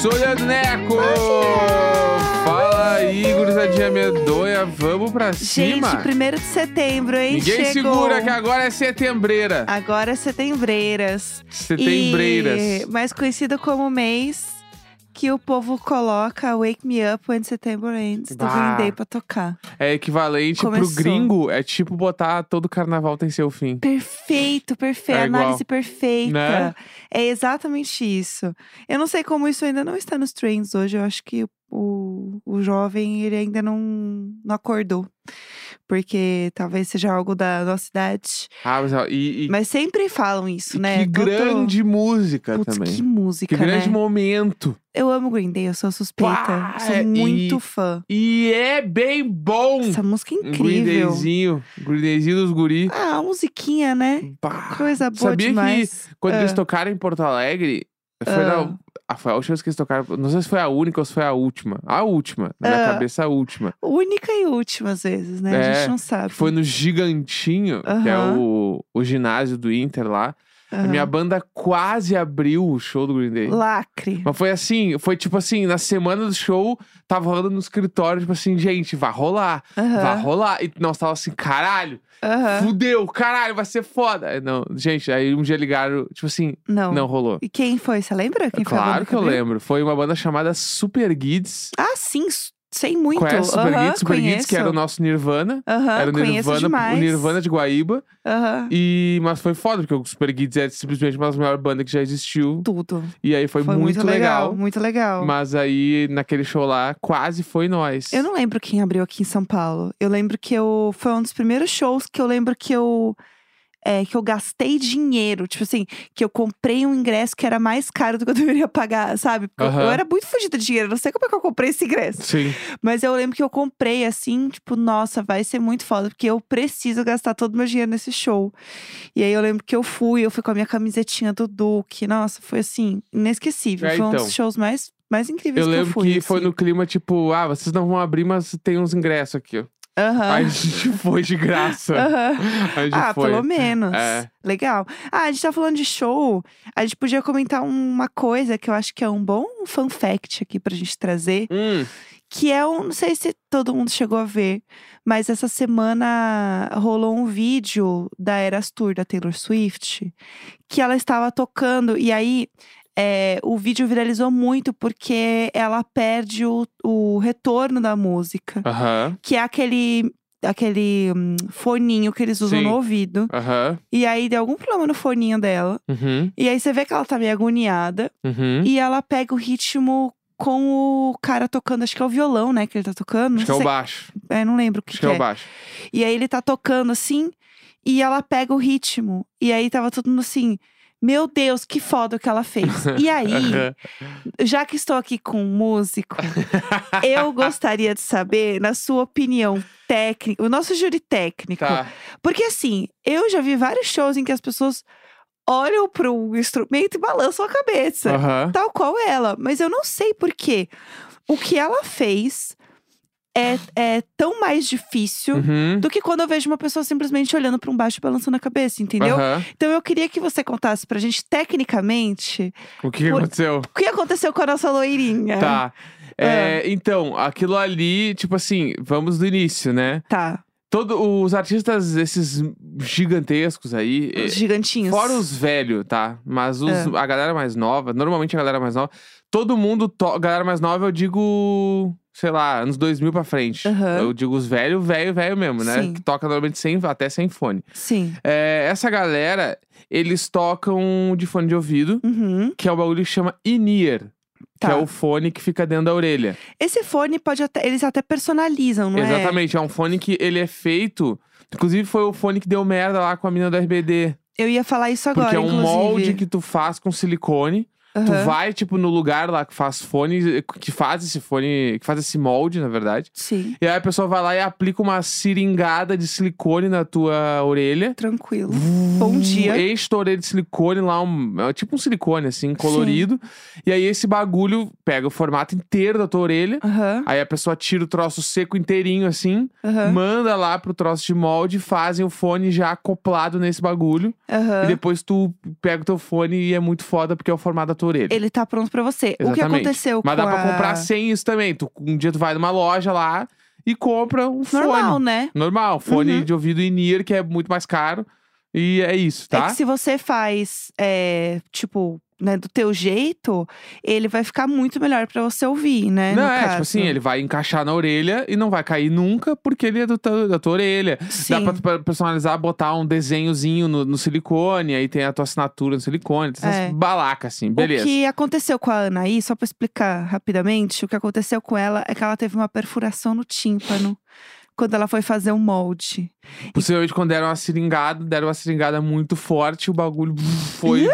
sou o Leandro Neco! Fala aí, gurizadinha medonha, vamos pra Gente, cima! primeiro de setembro, hein? Ninguém Chegou. segura que agora é setembreira. Agora é setembreiras. Setembreiras. E mais conhecido como mês que o povo coloca Wake Me Up When September Ends do. Green Day pra tocar. É equivalente pro Começou. gringo, é tipo botar todo carnaval tem seu fim. Perfeito, perfeito. É. Análise perfeita. Né? É exatamente isso. Eu não sei como isso ainda não está nos trends hoje. Eu acho que o, o jovem, ele ainda não, não acordou. Porque talvez seja algo da nossa idade. Ah, mas e, e Mas sempre falam isso, né? que grande música Putz, também. que música, Que grande né? momento. Eu amo Green Day, eu sou suspeita. Pá, sou é, muito e- fã. E é bem bom. Essa música é Um Green incrível. Dayzinho, Green Dayzinho dos guri. Ah, a musiquinha, né? Pá. Coisa boa Sabia demais. que quando Ah. eles tocaram em Porto Alegre, foi, Ah. na, ah, foi a última vez que eles tocaram. Não sei se foi a única ou se foi a última. A última. Na minha Ah. cabeça, a última. Única e última, às vezes, né? a É, gente não sabe. Foi no Gigantinho, que é o, o ginásio do Inter lá. A Aham. minha banda quase abriu o show do Green Day. Lacre. Mas foi assim, foi tipo assim, na semana do show, tava rolando no escritório, tipo assim, gente, vai rolar, Aham. vai rolar. E nós tava assim, caralho, Aham. fudeu, caralho, vai ser foda. Aí, Não, gente, aí um dia ligaram, tipo assim, Não. não rolou. E quem foi? Você lembra? Quem foi a banda Claro que eu abriu? lembro. Foi uma banda chamada Super Guides. Ah, sim. s- Sei muito. Conhece Super Guides? Super que era o nosso Nirvana. Aham, era o Nirvana, o Nirvana de Guaíba. Aham. E, mas foi foda, porque o Super Guides é simplesmente uma das maiores bandas que já existiu. Tudo. E aí foi, muito, legal. Muito legal. Mas aí, naquele show lá, quase foi nós. Eu não lembro quem abriu aqui em São Paulo. Eu lembro que eu. Foi um dos primeiros shows que eu lembro que eu. É, que eu gastei dinheiro. Tipo assim, que eu comprei um ingresso que era mais caro do que eu deveria pagar, sabe? Porque eu- eu, Aham. era muito fugida de dinheiro. eu Não sei como é que eu comprei esse ingresso. Sim. Mas eu lembro que eu comprei assim, tipo, nossa, vai ser muito foda, porque eu preciso gastar todo o meu dinheiro nesse show. E aí eu lembro que eu fui, eu fui com a minha camisetinha do Duque. Nossa, foi assim, inesquecível. É, foi um então. dos shows mais, mais incríveis Eu que eu lembro fui. que foi assim. no clima tipo, ah, vocês não vão abrir, mas tem uns ingressos aqui, Aham. Aí a gente foi de graça. Gente Ah, foi. pelo menos. É. Legal. Ah, a gente tá falando de show. A gente podia comentar uma coisa que eu acho que é um bom fun fact aqui pra gente trazer. Hum, Que é um. Não sei se todo mundo chegou a ver, mas essa semana rolou um vídeo da Eras Tour da Taylor Swift que ela estava tocando. E aí. É, o vídeo viralizou muito porque ela perde o, o retorno da música, que é aquele aquele hum, foninho que eles usam Sim. no ouvido. E aí deu algum problema no foninho dela. Uhum, E aí você vê que ela tá meio agoniada. uhum. E ela pega o ritmo com o cara tocando, acho que é o violão, né, que ele tá tocando. Acho que é o baixo. é, não lembro o que, Acho que é é. o baixo. E aí ele tá tocando assim, e ela pega o ritmo. E aí tava todo mundo assim. Meu Deus, que foda o que ela fez. E aí, já que estou aqui com um músico, eu gostaria de saber, na sua opinião técnica, o nosso júri técnico. Tá. Porque assim, eu já vi vários shows em que as pessoas olham pro instrumento e balançam a cabeça. Aham. Tal qual ela. Mas eu não sei por quê. O que ela fez é, é tão mais difícil Uhum. do que quando eu vejo uma pessoa simplesmente olhando pra um baixo e balançando a cabeça, entendeu? Aham. Então eu queria que você contasse pra gente, tecnicamente, O que, Por- aconteceu? o que aconteceu com a nossa loirinha. Tá. É, então, aquilo ali, tipo assim, vamos do início, né? Tá. Todos os artistas, esses gigantescos aí, Os eh, gigantinhos. fora os velhos, tá? Mas os- É. a galera mais nova, normalmente a galera mais nova, todo mundo, to galera mais nova, eu digo, sei lá, anos 2000 pra frente. Aham. Eu digo os velhos, velho, velho mesmo, né? Sim. Que toca normalmente sem, até sem fone. Sim. É, essa galera, eles tocam de fone de ouvido, Uhum. que é o bagulho que chama in-ear. Tá. Que é o fone que fica dentro da orelha. Esse fone pode até. Eles até personalizam, não é? Exatamente, é um fone que ele é feito. Inclusive, foi o fone que deu merda lá com a menina do RBD. Eu ia falar isso agora. porque é um inclusive. molde que tu faz com silicone. Tu Aham. vai, tipo, no lugar lá que faz fone, que faz esse fone, que faz esse molde, na verdade. Sim. E aí a pessoa vai lá e aplica uma seringada de silicone na tua orelha. Tranquilo. Bom dia. Enche tua orelha de silicone lá, um, é tipo um silicone, assim, colorido. E aí esse bagulho pega o formato inteiro da tua orelha. Aham. Aí a pessoa tira o troço seco inteirinho, assim, Aham. manda lá pro troço de molde, fazem o fone já acoplado nesse bagulho. E depois tu pega o teu fone e é muito foda porque é o formato da tua tua orelha. Ele tá pronto pra você. O que Exatamente. aconteceu Mas com dá pra a... comprar sem isso também. Tu, um dia tu vai numa loja lá e compra um Normal, fone. né? Normal, fone Uhum. de ouvido in-ear, que é muito mais caro. E é isso, É tá? que se você faz, é, tipo, né, do teu jeito, ele vai ficar muito melhor pra você ouvir, né? Não, é, caso. tipo assim, ele vai encaixar na orelha e não vai cair nunca, porque ele é do teu- da tua orelha. Dá Sim. pra tu per- personalizar, botar um desenhozinho no, no silicone, aí tem a tua assinatura no silicone, essas É. balacas assim, beleza. O que aconteceu com a Anaí, só pra explicar rapidamente, o que aconteceu com ela é que ela teve uma perfuração no tímpano quando ela foi fazer um molde. Possivelmente quando deram uma seringada, deram uma seringada muito forte, o bagulho foi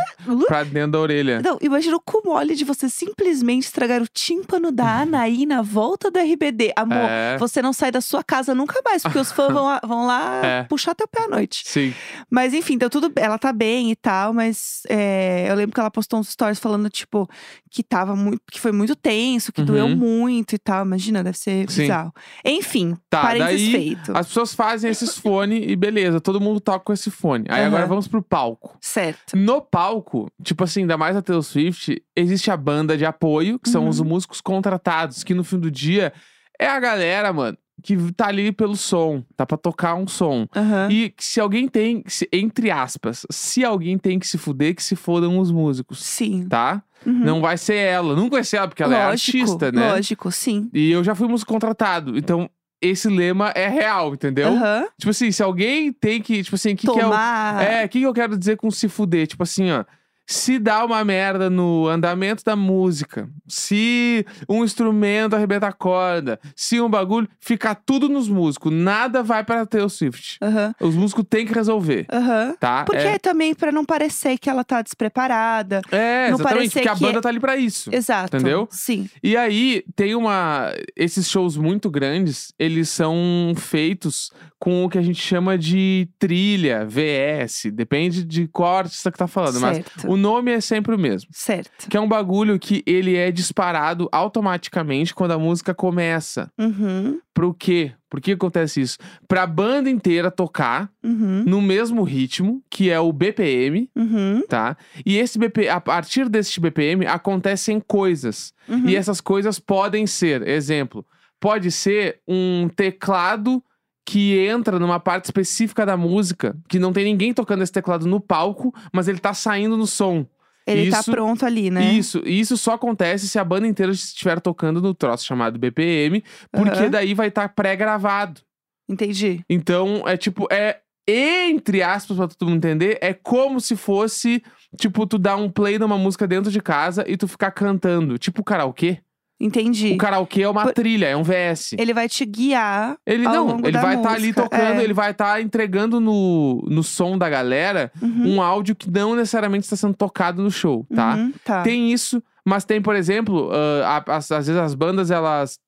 pra dentro da orelha. Não, imagina o cu mole de você simplesmente estragar o tímpano da Anaí na volta do RBD. Amor, Uhum. É. você não sai da sua casa nunca mais, porque os fãs vão lá, vão lá É. puxar teu pé à noite. Sim. Mas enfim, deu tudo bem. Ela tá bem e tal, mas é, eu lembro que ela postou uns stories falando, tipo, que tava muito. que foi muito tenso, que doeu Uhum. muito e tal. Imagina, deve ser Sim. bizarro. Enfim, Tá, parênteses feito. As pessoas fazem esses fones e beleza, todo mundo toca com esse fone. Aí Aham. agora vamos pro palco. Certo. No palco, tipo assim, ainda mais a Taylor Swift, existe a banda de apoio, que são Uhum. os músicos contratados, que no fim do dia é a galera, mano, que tá ali pelo som, tá pra tocar um som. Aham. E que se alguém tem, se- entre aspas, se alguém tem que se fuder, que se fodam os músicos, Sim. tá? Uhum. Não vai ser ela, nunca vai ser ela, porque ela é Lógico, artista, né? Lógico, sim. E eu já fui músico contratado, então esse lema é real, entendeu? Aham. Tipo assim, se alguém tem que, tipo assim, que que é o é, o que, que eu quero dizer com se fuder? Tipo assim, ó. Se dá uma merda no andamento da música, se um instrumento arrebenta a corda, se um bagulho, fica tudo nos músicos. Nada vai pra Taylor Swift. Aham. Os músicos têm que resolver, Aham. tá? Porque é, também pra não parecer que ela tá despreparada. é, não exatamente, porque a que é- banda tá ali pra isso. Exato. Entendeu? Sim. E aí, tem uma. Esses shows muito grandes, eles são feitos com o que a gente chama de trilha, VS. Depende de qual artista que tá falando. Mas certo. o nome é sempre o mesmo. Certo. Que é um bagulho que ele é disparado automaticamente quando a música começa. Uhum. Pro quê? Por que acontece isso? Pra banda inteira tocar Uhum. no mesmo ritmo, que é o BPM, Uhum. tá? E esse BP, a partir desse BPM acontecem coisas. Uhum. E essas coisas podem ser, exemplo, pode ser um teclado que entra numa parte específica da música, que não tem ninguém tocando esse teclado no palco, mas ele tá saindo no som. Ele tá Isso- pronto ali, né? Isso, e isso só acontece se a banda inteira estiver tocando no troço chamado BPM, porque Aham. daí vai estar pré-gravado. Entendi. Então, é tipo, é entre aspas, pra todo mundo entender, é como se fosse, tipo, tu dar um play numa música dentro de casa e tu ficar cantando, tipo karaokê. Entendi. O karaokê é uma Por- trilha, é um VS. Ele vai te guiar. Ele não, ele vai estar ali música, tocando, é. ele vai estar entregando no, no som da galera Uhum. um áudio que não necessariamente está sendo tocado no show, tá? Uhum, tá. Tem isso, mas tem, por exemplo, a- as- às vezes as bandas elas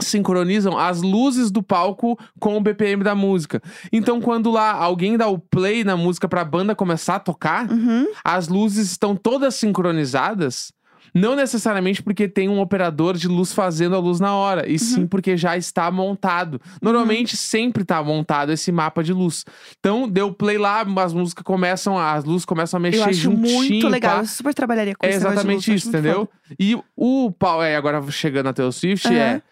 sincronizam as luzes do palco com o BPM da música. Então, quando lá alguém dá o play na música pra banda começar a tocar, Uhum. as luzes estão todas sincronizadas. Não necessariamente porque tem um operador de luz fazendo a luz na hora, e Uhum. sim porque já está montado. Normalmente sempre tá montado esse mapa de luz. Então, deu play lá, as músicas começam, as luzes começam a mexer Eu acho juntinho. muito legal. pá. Eu super trabalharia com É exatamente luz, isso, entendeu? E o pau, é, agora chegando na Taylor Swift, Aham. é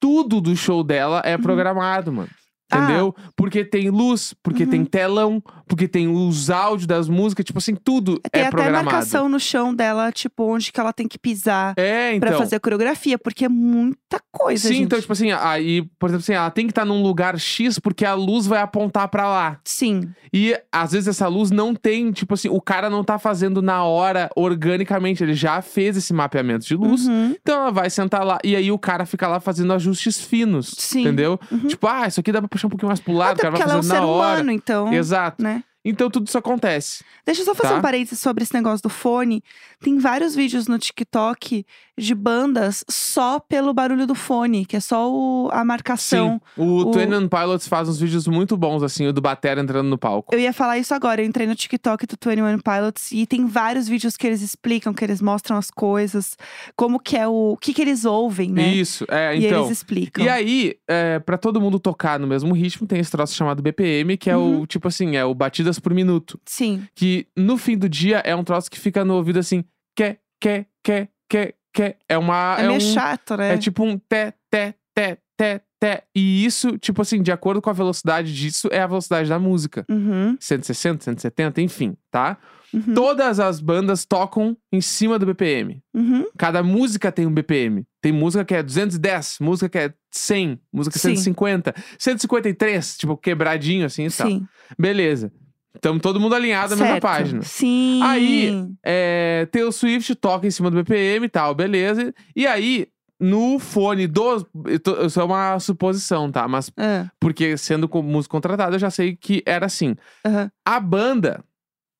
tudo do show dela é programado, mano. Ah. Entendeu? Porque tem luz, porque Uhum. tem telão, porque tem os áudios das músicas, tipo assim, tudo Tem é até programado. marcação no chão dela, tipo, onde que ela tem que pisar É, então. pra fazer a coreografia, porque é muita coisa, Sim, gente. então, tipo assim, aí, por exemplo, assim, ela tem que estar num lugar X porque a luz vai apontar pra lá. Sim. E às vezes essa luz não tem, tipo assim, o cara não tá fazendo na hora organicamente, ele já fez esse mapeamento de luz. Uhum. Então ela vai sentar lá e aí o cara fica lá fazendo ajustes finos. Sim. Entendeu? Uhum. Tipo, ah, isso aqui dá pra puxar um pouquinho mais pro lado, Até cara vai porque ela é um fazendo ser na hora. humano, então. Exato. Né? Então tudo isso acontece. Deixa eu só fazer Tá. um parênteses sobre esse negócio do fone. Tem vários vídeos no TikTok de bandas só pelo barulho do fone, que é só o- a marcação. Sim. O, o- One Pilots faz uns vídeos muito bons, assim, o do Batera entrando no palco. Eu ia falar isso agora. Eu entrei no TikTok do 21 Pilots e tem vários vídeos que eles explicam, que eles mostram as coisas, como que é o. O que, que eles ouvem, né? Isso, é, E então. eles explicam. E aí, é, para todo mundo tocar no mesmo ritmo, tem esse troço chamado BPM, que é Uhum. o, tipo assim, é o por minuto. Sim. Que no fim do dia é um troço que fica no ouvido assim, quer, que, que, que, que. É uma. É, meio um, chato, né? É tipo um té, té, té, té, té. E isso, tipo assim, de acordo com a velocidade disso, é a velocidade da música. Uhum, 160, 170, enfim, tá? uhum, Todas as bandas tocam em cima do BPM. uhum. Cada música tem um BPM. Tem música que é 210, música que é 100, música Sim. 150, 153, tipo quebradinho assim e tal. Sim. Beleza. Estamos todo mundo alinhado na mesma certo. página. Sim. Aí, É, Taylor Swift toca em cima do BPM e tal, beleza. E aí, no fone do. eu tô- Isso é uma suposição, tá? Mas Ah, porque sendo com músico contratado, eu já sei que era assim. aham. A banda,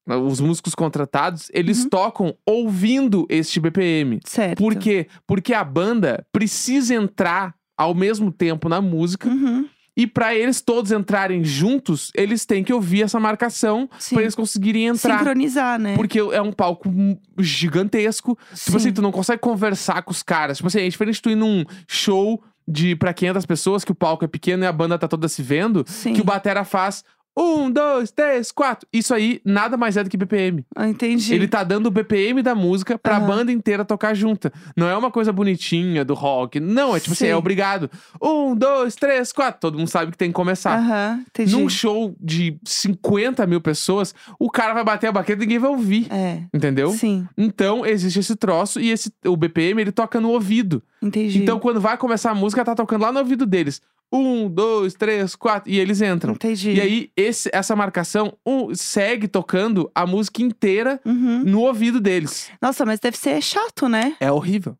os músicos contratados, eles Uhum. tocam ouvindo este BPM. Certo. Por quê? Porque a banda precisa entrar ao mesmo tempo na música Uhum, e para eles todos entrarem juntos, eles têm que ouvir essa marcação para eles conseguirem entrar. Sincronizar, né? Porque é um palco gigantesco. Tipo assim, Sim. tu não consegue conversar com os caras. Tipo assim, é diferente tu ir num show de pra 500 pessoas, que o palco é pequeno e a banda tá toda se vendo, Sim. que o batera faz um, dois, três, quatro. Isso aí nada mais é do que BPM. Ah, entendi. Ele tá dando o BPM da música pra Aham. banda inteira tocar junta. Não é uma coisa bonitinha do rock. Não, é tipo assim, Sim. é obrigado. Um, dois, três, quatro. Todo mundo sabe que tem que começar. Aham, entendi. Num show de 50 mil pessoas, o cara vai bater a baqueta e ninguém vai ouvir. É. Entendeu? Sim, Então, existe esse troço e esse, o BPM ele toca no ouvido. entendi. Então, quando vai começar a música, tá tocando lá no ouvido deles. Um, dois, três, quatro. E eles entram. entendi. E aí, esse- essa marcação um, segue tocando a música inteira Uhum. no ouvido deles. Nossa, mas deve ser chato, né? É horrível.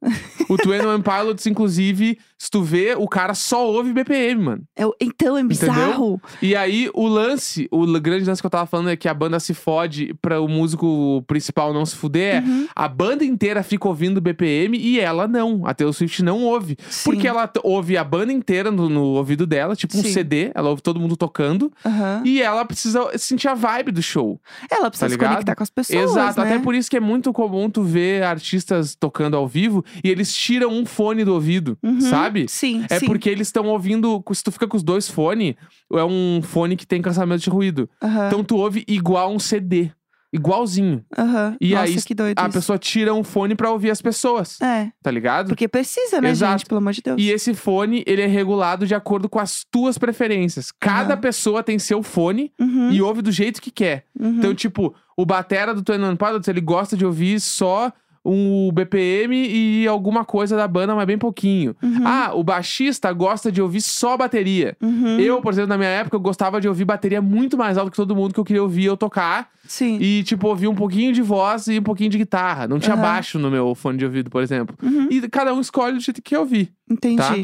o Twin One Pilots, inclusive, se tu vê, o cara só ouve BPM, mano. É então, é bizarro. E aí, o lance, o grande lance que eu tava falando é que a banda se fode pra o músico principal não se fuder. é Uhum. A banda inteira fica ouvindo BPM e ela não. A Taylor Swift não ouve. Sim. Porque ela ouve a banda inteira no, no ouvido dela, tipo um Sim. CD. Ela ouve todo mundo tocando. Aham. E ela precisa sentir a vibe do show. Ela precisa Tá se ligado? conectar com as pessoas, Exato. né? Até por isso que é muito comum tu ver artistas tocando ao vivo e eles tiram um fone do ouvido, Uhum. sabe? Sim, É sim. porque eles estão ouvindo. Se tu fica com os dois fones, é um fone que tem cancelamento de ruído. Então tu ouve igual um CD. Igualzinho. aham. e Nossa, aí, que doido A isso. pessoa tira um fone pra ouvir as pessoas. É, Tá ligado? porque precisa, né, Exato. gente? Pelo amor de Deus. E esse fone, ele é regulado de acordo com as tuas preferências. Cada Aham. pessoa tem seu fone Uhum, e ouve do jeito que quer. uhum. Então, tipo, o batera do Twenty One Pilots, ele gosta de ouvir só um BPM e alguma coisa da banda, mas bem pouquinho. Uhum, Ah, o baixista gosta de ouvir só bateria. uhum. Eu, por exemplo, na minha época, eu gostava de ouvir bateria muito mais alto que todo mundo que eu queria ouvir eu tocar. Sim. E, tipo, ouvir um pouquinho de voz e um pouquinho de guitarra. Não tinha Aham. baixo no meu fone de ouvido, por exemplo. Uhum, E cada um escolhe do jeito que quer ouvir. Entendi. tá?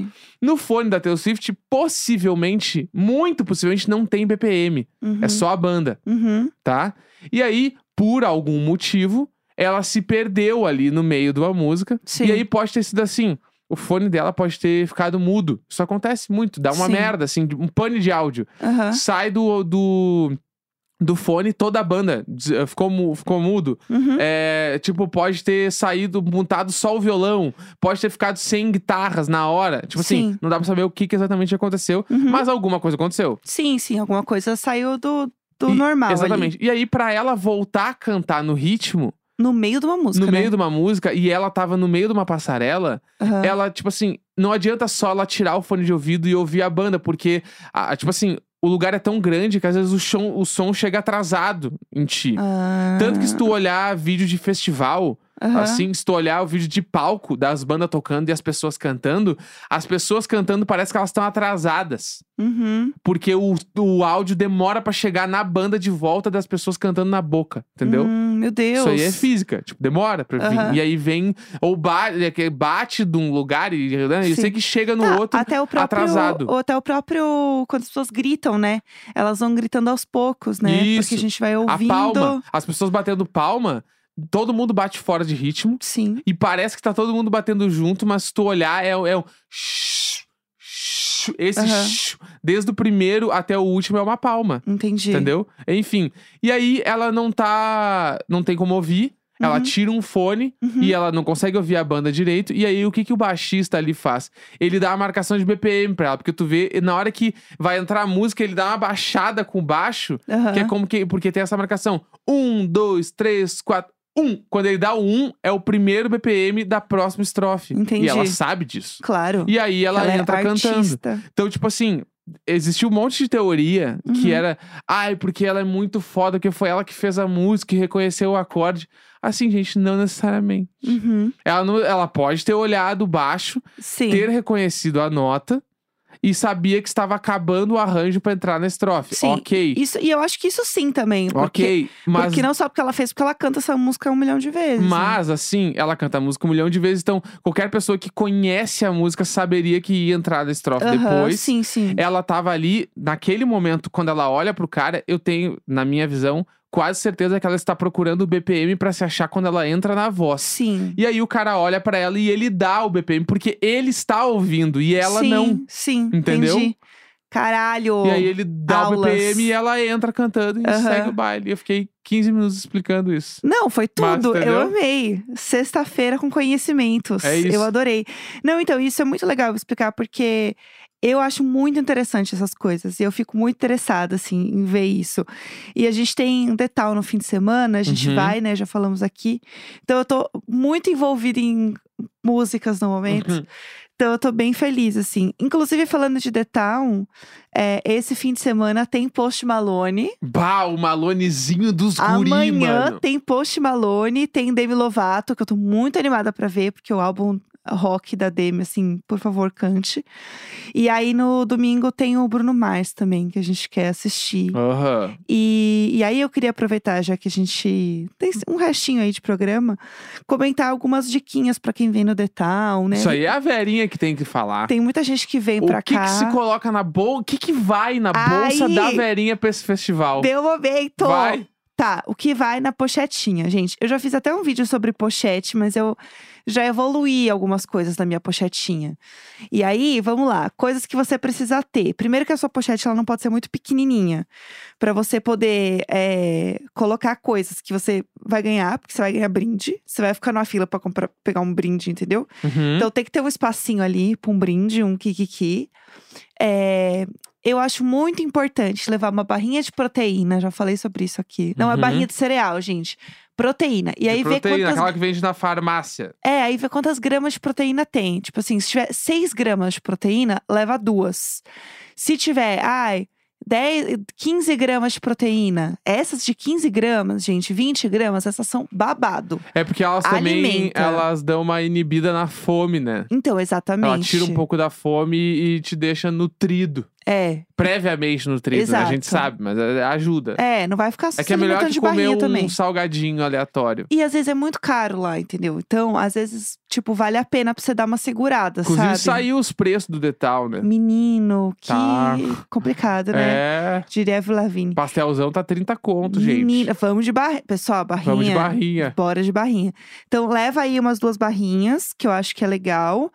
No fone da Taylor Swift, possivelmente, muito possivelmente, não tem BPM. Uhum, É só a banda, Uhum, tá? E aí, por algum motivo, ela se perdeu ali no meio de uma música. Sim. E aí pode ter sido assim. O fone dela pode ter ficado mudo. Isso acontece muito. Dá uma Sim. merda, assim, um pane de áudio. aham, Sai do, do, do fone toda a banda. des- Ficou, ficou mudo. uhum. É, tipo, pode ter saído, montado só o violão. Pode ter ficado sem guitarras na hora. Tipo assim, Sim. não dá pra saber o que, que exatamente aconteceu. Uhum. Mas alguma coisa aconteceu. Sim, sim, alguma coisa saiu do, do E- normal ali. Exatamente. E aí, pra ela voltar a cantar no ritmo, No meio de uma música, no né? meio de uma música, e ela tava no meio de uma passarela, Aham. ela, tipo assim, não adianta só ela tirar o fone de ouvido e ouvir a banda, porque, a- tipo assim, o lugar é tão grande que às vezes o som, o som chega atrasado em ti. Ah, Tanto que se tu olhar vídeo de festival, aham. assim, se tu olhar o vídeo de palco das bandas tocando e as pessoas cantando, as pessoas cantando parece que elas estão atrasadas. Uhum. Porque o, o áudio demora pra chegar na banda de volta das pessoas cantando na boca, entendeu? Hum, meu Deus. Isso aí é física, tipo, demora pra vir. Aham. E aí vem, ou bate, é bate de um lugar e né, eu Sim. sei que chega no Tá, outro até o próprio, atrasado. Ou até o próprio. Quando as pessoas gritam, né? Elas vão gritando aos poucos, né? Isso. Porque a gente vai A ouvindo. palma, as pessoas batendo palma, todo mundo bate fora de ritmo. Sim. E parece que tá todo mundo batendo junto, mas se tu olhar, é, é um. shh, Esse shh, desde o primeiro até o último é uma palma. Entendi. Entendeu? Enfim. E aí ela não tá. Não tem como ouvir. Ela Uhum. tira um fone Uhum. e ela não consegue ouvir a banda direito. E aí, o que, que o baixista ali faz? Ele dá a marcação de BPM pra ela. Porque tu vê, na hora que vai entrar a música, ele dá uma baixada com o baixo. Aham. Que é como que. Porque tem essa marcação. Um, dois, três, quatro. Um. Quando ele dá o um, é o primeiro BPM da próxima estrofe. Entendi. E ela sabe disso. Claro. E aí ela, Ela é entra cantando. artista. Então, tipo assim, existiu um monte de teoria que Uhum. era, ai, porque ela é muito foda, que foi ela que fez a música e reconheceu o acorde. Assim, gente, não necessariamente. Uhum. Ela, não, ela pode ter olhado baixo, Sim. ter reconhecido a nota e sabia que estava acabando o arranjo pra entrar na estrofe. Sim, ok. Isso, e eu acho que isso sim também. Porque, ok. Mas, porque não só porque ela fez, porque ela canta essa música um milhão de vezes. né? mas, assim, ela canta a música um milhão de vezes, então qualquer pessoa que conhece a música saberia que ia entrar na estrofe depois. Sim, sim. ela tava ali, naquele momento, quando ela olha pro cara, eu tenho, na minha visão, quase certeza que ela está procurando o BPM pra se achar quando ela entra na voz. Sim. E aí o cara olha pra ela e ele dá o BPM, porque ele está ouvindo e ela sim, não. Sim, Entendeu? entendi. Caralho. E aí ele dá o aulas. BPM e ela entra cantando e Aham. segue o baile. Eu fiquei 15 minutos explicando isso. Não, foi Mas, tudo. entendeu? eu amei. Sexta-feira com conhecimentos. É isso. Eu adorei. Não, então, isso é muito legal explicar, porque eu acho muito interessante essas coisas. E eu fico muito interessada, assim, em ver isso. E a gente tem um detal no fim de semana, a gente Uhum. vai, né? Já falamos aqui. Então, eu tô muito envolvida em músicas no momento. Uhum. Então eu tô bem feliz, assim. Inclusive, falando de The Town, é, esse fim de semana tem Post Malone. Bah, o Malonezinho dos guri, Amanhã mano. tem Post Malone, tem Demi Lovato, que eu tô muito animada pra ver, porque o álbum rock da Demi, assim, por favor, cante. E aí no domingo tem o Bruno Mars também, que a gente quer assistir. Aham. E, e aí eu queria aproveitar, já que a gente tem um restinho aí de programa, comentar algumas diquinhas pra quem vem no The Town, né? Isso aí é a Verinha que tem que falar. Tem muita gente que vem pra o que, cá. que se coloca na bolsa? O que, que vai na bolsa Aí. da Verinha pra esse festival? Deu momento! Vai. Tá, o que vai na pochetinha, gente? Eu já fiz até um vídeo sobre pochete, mas eu já evoluí algumas coisas na minha pochetinha. E aí, vamos lá, coisas que você precisa ter. Primeiro que a sua pochete ela não pode ser muito pequenininha, Pra você poder é, colocar coisas que você vai ganhar, porque você vai ganhar brinde. Você vai ficar numa fila pra comprar, pegar um brinde, entendeu? Uhum. Então tem que ter um espacinho ali pra um brinde, um kikiki. É, eu acho muito importante levar uma barrinha de proteína, já falei sobre isso aqui. Não é Uhum. barrinha de cereal, gente. Proteína. E De aí ver proteína, quantas. aquela que vende na farmácia. É, aí ver quantas gramas de proteína tem. Tipo assim, se tiver 6 gramas de proteína, leva duas. Se tiver, ai, 10, 15 gramas de proteína. Essas de 15 gramas, gente, 20 gramas, essas são babado. É porque elas também Alimenta. elas dão uma inibida na fome, né? Então, exatamente. Ela tira um pouco da fome e te deixa nutrido. É, Previamente nutrido, né? A gente Exato. sabe, mas é- ajuda. é, não vai ficar É que é melhor que comer um também. salgadinho aleatório. E às vezes é muito caro lá, entendeu? Então, às vezes, tipo, vale a pena pra você dar uma segurada, Inclusive, sabe? saiu os preços do Detal, né? Menino, que Tá. complicado, né? É. Diria Avril Lavigne. Pastelzão tá 30 conto, gente. Menina, vamos de barrinha. Pessoal, barrinha. Vamos de barrinha. Bora de barrinha. Então, leva aí umas duas barrinhas, que eu acho que é legal.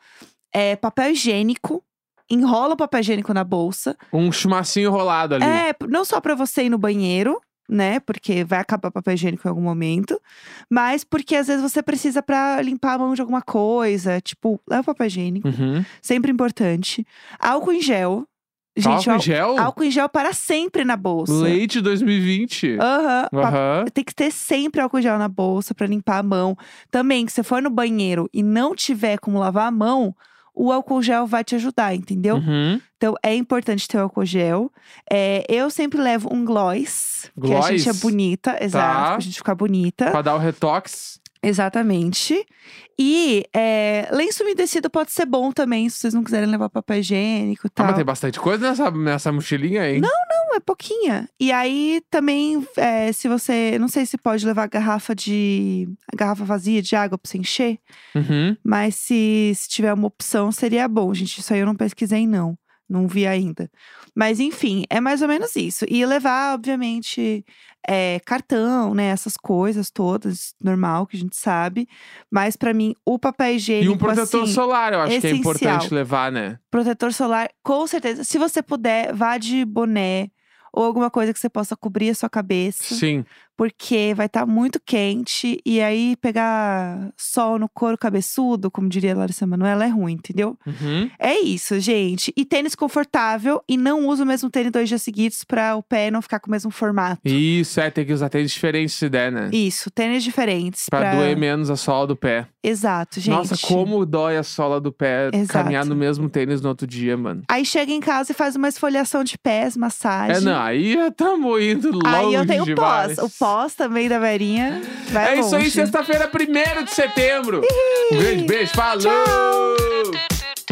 É, papel higiênico. Enrola o papel higiênico na bolsa. Um chumacinho rolado ali. É, não só pra você ir no banheiro, né? Porque vai acabar papel higiênico em algum momento. Mas porque às vezes você precisa pra limpar a mão de alguma coisa. Tipo, leva o papel higiênico. Uhum. Sempre importante. Álcool em gel. Gente, Álcool em gel? álcool em gel para sempre na bolsa. Leite 2020. Aham. pa- Aham. Tem que ter sempre álcool gel na bolsa pra limpar a mão. Também, que você for no banheiro e não tiver como lavar a mão, o álcool gel vai te ajudar, entendeu? Uhum. Então é importante ter o álcool gel. É, eu sempre levo um gloss, que a gente é Gloss? bonita, exato, Tá. pra gente ficar bonita. Pra dar o retox. Exatamente. E é, lenço umedecido pode ser bom também, se vocês não quiserem levar papel higiênico e Ah, tal. mas tem bastante coisa nessa, nessa mochilinha, hein? Não, é pouquinha. E aí também, é, se você. Não sei se pode levar garrafa de. garrafa vazia de água pra você encher. Uhum. Mas se, se tiver uma opção, seria bom, gente. Isso aí eu não pesquisei, não. Não vi ainda. Mas enfim, é mais ou menos isso. E levar, obviamente, é, cartão, né? Essas coisas todas, normal, que a gente sabe. Mas pra mim, o papel higiênico. E um protetor assim, solar, eu acho que é essencial. importante levar, né? Protetor solar, com certeza. Se você puder, vá de boné ou alguma coisa que você possa cobrir a sua cabeça. Sim. Porque vai estar muito quente e aí pegar sol no couro cabeçudo, como diria a Larissa Manoela, é ruim, entendeu? Uhum. É isso, gente. E tênis confortável e não usa o mesmo tênis dois dias seguidos pra o pé não ficar com o mesmo formato. Isso, é, tem que usar tênis diferentes se der, né? Isso, tênis diferentes. Pra, doer menos a sola do pé. Exato, gente. Nossa, como dói a sola do pé Exato. caminhar no mesmo tênis no outro dia, mano. Aí chega em casa e faz uma esfoliação de pés, massagem. É, não, aí estamos indo longe Aí eu tenho demais. pós. O pós também da Verinha. Vai É isso aí, longe. sexta-feira, 1 de setembro. Um grande beijo, falou! Tchau.